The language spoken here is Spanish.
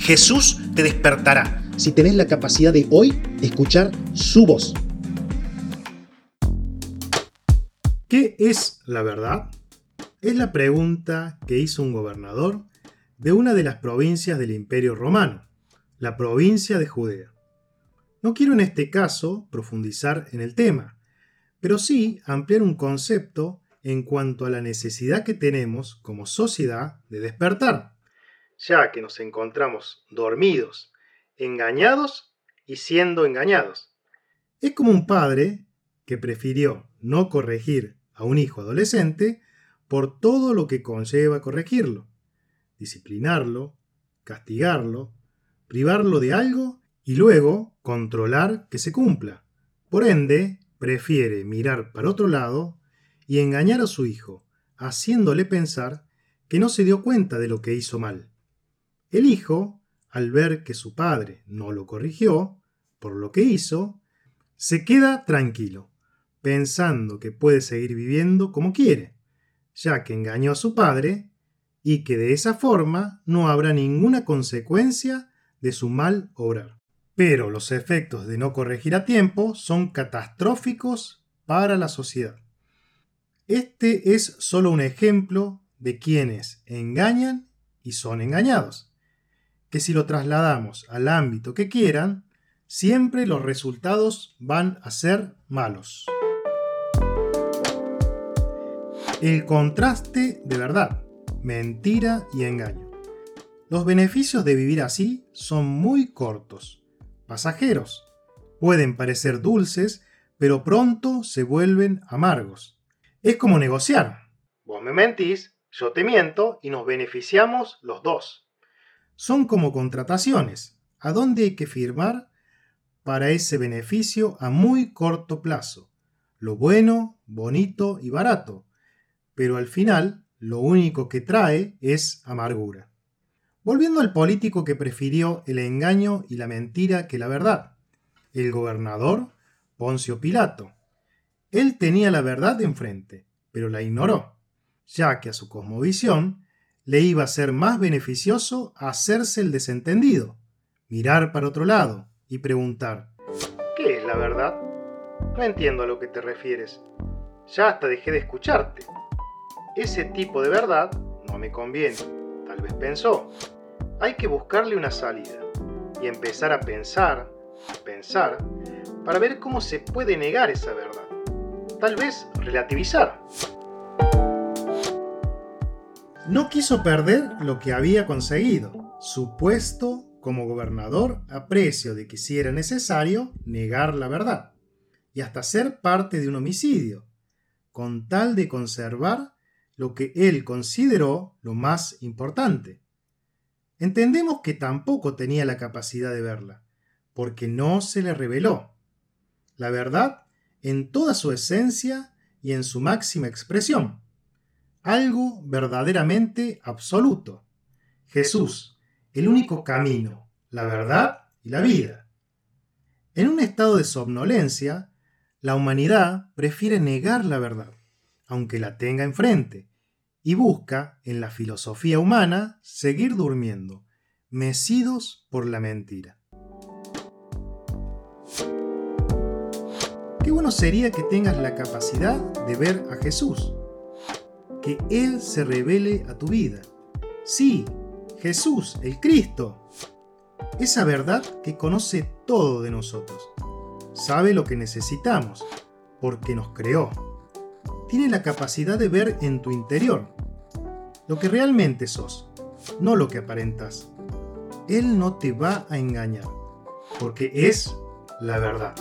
Jesús te despertará si tenés la capacidad de hoy escuchar su voz. ¿Qué es la verdad? Es la pregunta que hizo un gobernador de una de las provincias del Imperio Romano, la provincia de Judea. No quiero en este caso profundizar en el tema, pero sí ampliar un concepto en cuanto a la necesidad que tenemos como sociedad de despertar, ya que nos encontramos dormidos, engañados y siendo engañados. Es como un padre que prefirió no corregir a un hijo adolescente por todo lo que conlleva corregirlo, disciplinarlo, castigarlo, privarlo de algo y luego controlar que se cumpla. Por ende, prefiere mirar para otro lado y engañar a su hijo, haciéndole pensar que no se dio cuenta de lo que hizo mal. El hijo, al ver que su padre no lo corrigió por lo que hizo, se queda tranquilo, pensando que puede seguir viviendo como quiere, ya que engañó a su padre y que de esa forma no habrá ninguna consecuencia de su mal obrar. Pero los efectos de no corregir a tiempo son catastróficos para la sociedad. Este es solo un ejemplo de quienes engañan y son engañados, que si lo trasladamos al ámbito que quieran, siempre los resultados van a ser malos. El contraste de verdad mentira y engaño. Los beneficios de vivir así son muy cortos, pasajeros. Pueden parecer dulces, pero pronto se vuelven amargos. Es como negociar. Vos me mentís, yo te miento y nos beneficiamos los dos. Son como contrataciones. ¿A dónde hay que firmar para ese beneficio a muy corto plazo? Lo bueno, bonito y barato. Pero al final lo único que trae es amargura. Volviendo al político que prefirió el engaño y la mentira que la verdad, el gobernador Poncio Pilato. Él tenía la verdad enfrente, pero la ignoró, ya que a su cosmovisión le iba a ser más beneficioso hacerse el desentendido, mirar para otro lado y preguntar, ¿qué es la verdad? No entiendo a lo que te refieres. Ya hasta dejé de escucharte ese tipo de verdad no me conviene. Tal vez pensó, hay que buscarle una salida y empezar a pensar, pensar, para ver cómo se puede negar esa verdad. Tal vez relativizar. No quiso perder lo que había conseguido, su puesto como gobernador a precio de que si era necesario negar la verdad, y hasta ser parte de un homicidio, con tal de conservar lo que él consideró lo más importante. Entendemos que tampoco tenía la capacidad de verla, porque no se le reveló. La verdad en toda su esencia y en su máxima expresión. Algo verdaderamente absoluto. Jesús, el único camino, la verdad y la vida. En un estado de somnolencia, la humanidad prefiere negar la verdad, aunque la tenga enfrente, y busca, en la filosofía humana, seguir durmiendo, mecidos por la mentira. Qué bueno sería que tengas la capacidad de ver a Jesús, que Él se revele a tu vida. Sí, Jesús, el Cristo, esa verdad que conoce todo de nosotros, sabe lo que necesitamos, porque nos creó tiene la capacidad de ver en tu interior lo que realmente sos, no lo que aparentas. Él no te va a engañar, porque es la verdad.